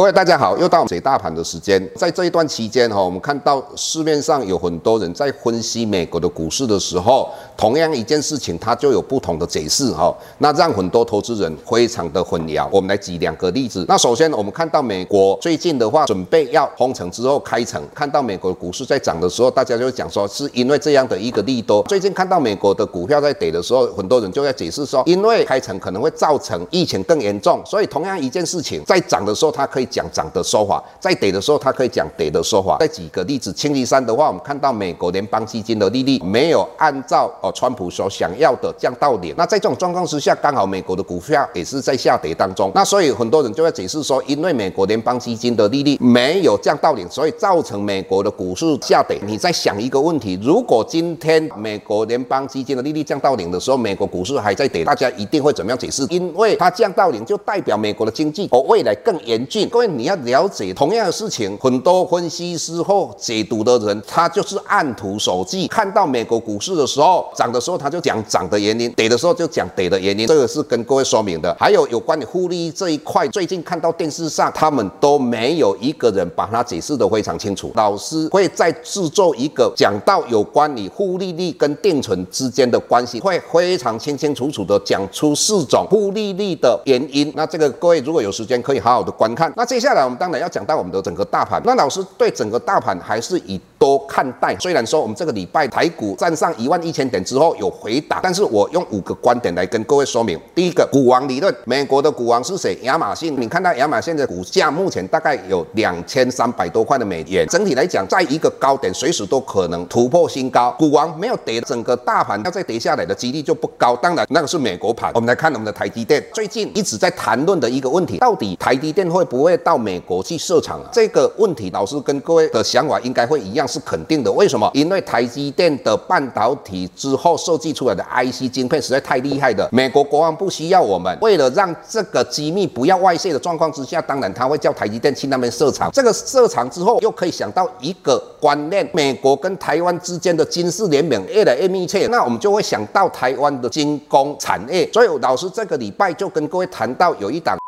各位大家好，又到解大盘的时间。在这一段期间哈，我们看到市面上有很多人在分析美国的股市的时候，同样一件事情，它就有不同的解释哈，那让很多投资人非常的混淆。我们来举两个例子。那首先我们看到美国最近的话，准备要封城之后开城，看到美国股市在涨的时候，大家就会讲说是因为这样的一个利多。最近看到美国的股票在跌的时候，很多人就在解释说，因为开城可能会造成疫情更严重，所以同样一件事情在涨的时候，它可以。讲涨的说法，在跌的时候，他可以讲跌的说法。再举个例子，星期三的话，我们看到美国联邦基金的利率没有按照呃川普所想要的降到零。那在这种状况之下，刚好美国的股票也是在下跌当中。那所以很多人就会解释说，因为美国联邦基金的利率没有降到零，所以造成美国的股市下跌。你在想一个问题：如果今天美国联邦基金的利率降到零的时候，美国股市还在跌，大家一定会怎么样解释？因为它降到零，就代表美国的经济哦未来更严峻。各位你要了解同样的事情，很多分析师或解读的人，他就是按图索骥。看到美国股市的时候涨的时候，他就讲涨的原因；跌的时候就讲跌的原因。这个是跟各位说明的。还有有关于复利这一块，最近看到电视上，他们都没有一个人把它解释得非常清楚。老师会再制作一个讲到有关于复利率跟定存之间的关系，会非常清清楚楚的讲出四种复利率的原因。那这个各位如果有时间可以好好的观看。那接下来。我们当然要讲到我们的整个大盘，那老师对整个大盘还是以多看待。虽然说我们这个礼拜台股站上一万一千点之后有回档，但是我用五个观点来跟各位说明。第一个，股王理论，美国的股王是谁？亚马逊。你看到亚马逊的股价目前大概有两千三百多块的美元，整体来讲，在一个高点随时都可能突破新高。股王没有跌，整个大盘要再跌下来的几率就不高。当然，那个是美国盘。我们来看我们的台积电，最近一直在谈论的一个问题，到底台积电会不会到美国去设厂？这个问题，老师跟各位的想法应该会一样，是肯定的。为什么？因为台积电的半导体之后设计出来的 IC 晶片实在太厉害了。美国国防部需要我们，为了让这个机密不要外泄的状况之下，当然他会叫台积电去那边设厂。这个设厂之后，又可以想到一个观念：美国跟台湾之间的军事联盟越来越密切，那我们就会想到台湾的军工产业。所以老师这个礼拜就跟各位谈到有一档。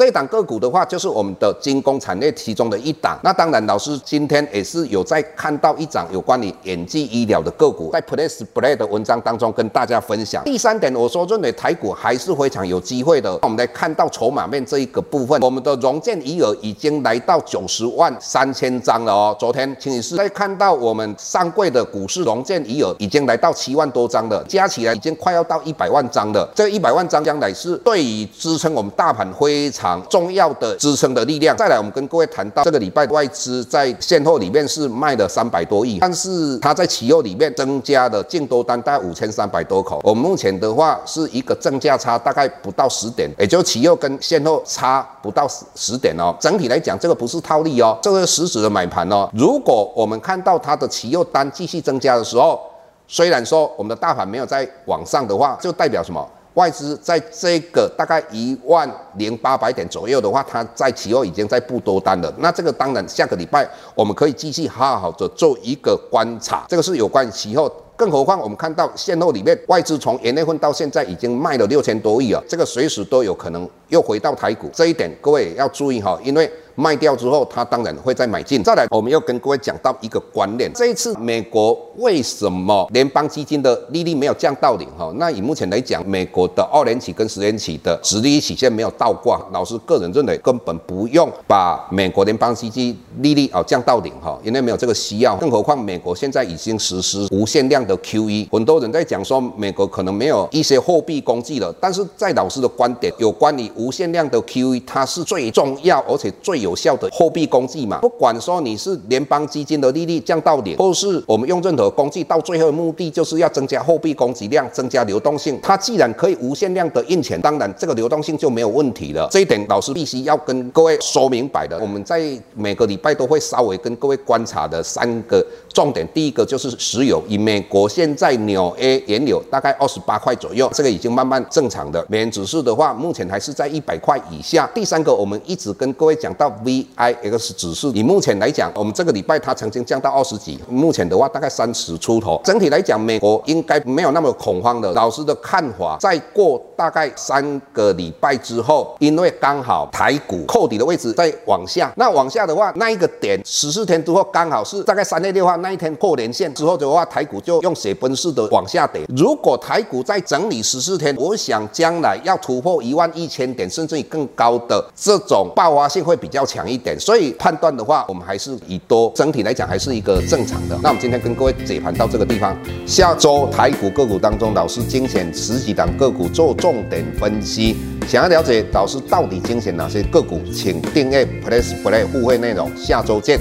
这一档个股的话，就是我们的军工产业其中的一档。那当然，老师今天也是有在看到一档有关于演技医疗的个股，在 Plus Play 的文章当中跟大家分享。第三点，我说认为台股还是非常有机会的。我们来看到筹码面这一个部分，我们的融券余额已经来到九十万三千张了哦。昨天清一色在看到我们上柜的股市融券余额已经来到七万多张了，加起来已经快要到一百万张了。这一百万张将来是对于支撑我们大盘非常。重要的支撑的力量。再来，我们跟各位谈到这个礼拜外资在现货里面是卖了三百多亿，但是它在期货里面增加的净多单大概五千三百多口。我们目前的话是一个正价差大概不到十点，也就期货跟现货差不到十点哦。整体来讲，这个不是套利哦，这个实质的买盘哦。如果我们看到它的期货单继续增加的时候，虽然说我们的大盘没有在往上的话，就代表什么？外资在这个大概一万零八百点左右的话，它在期货已经在布多单了。那这个当然下个礼拜我们可以继续好好的做一个观察。这个是有关于期货，更何况我们看到现货里面外资从元月份到现在已经卖了六千多亿啊，这个随时都有可能又回到台股。这一点各位要注意哈，因为。卖掉之后，他当然会再买进。再来，我们要跟各位讲到一个观念：这一次美国为什么联邦基金的利率没有降到零？哈，那以目前来讲，美国的二年期跟十年期的殖利率曲线没有倒挂。老师个人认为，根本不用把美国联邦基金利率啊降到零哈，因为没有这个需要。更何况美国现在已经实施无限量的 QE，很多人在讲说美国可能没有一些货币工具了。但是在老师的观点，有关于无限量的 QE，它是最重要而且最有。效的货币工具嘛，不管说你是联邦基金的利率降到零，或是我们用任何工具，到最后的目的就是要增加货币供给量，增加流动性。它既然可以无限量的印钱，当然这个流动性就没有问题了。这一点老师必须要跟各位说明白的。我们在每个礼拜都会稍微跟各位观察的三个重点第一个就是石油，以美国现在纽 A 原油大概二十八块左右，这个已经慢慢正常的。美元指数的话，目前还是在一百块以下。第三个，我们一直跟各位讲到 VIX 指数，以目前来讲，我们这个礼拜它曾经降到二十几，目前的话大概三十出头。整体来讲，美国应该没有那么恐慌的。老师的看法，再过大概三个礼拜之后，因为刚好台股扣底的位置在往下，那往下的话，那一个点十四天之后刚好是大概三月六号那一天破年线之后的话，台股就用雪崩式的往下跌。如果台股再整理十四天，我想将来要突破一万一千点，甚至于更高的这种爆发性会比较强一点。所以判断的话，我们还是以多，整体来讲还是一个正常的。那我们今天跟各位解盘到这个地方，下周台股个股当中，老师精选十几档个股做重点分析。想要了解老师到底精选哪些个股，请订阅 Plus Play 互惠内容。下周见。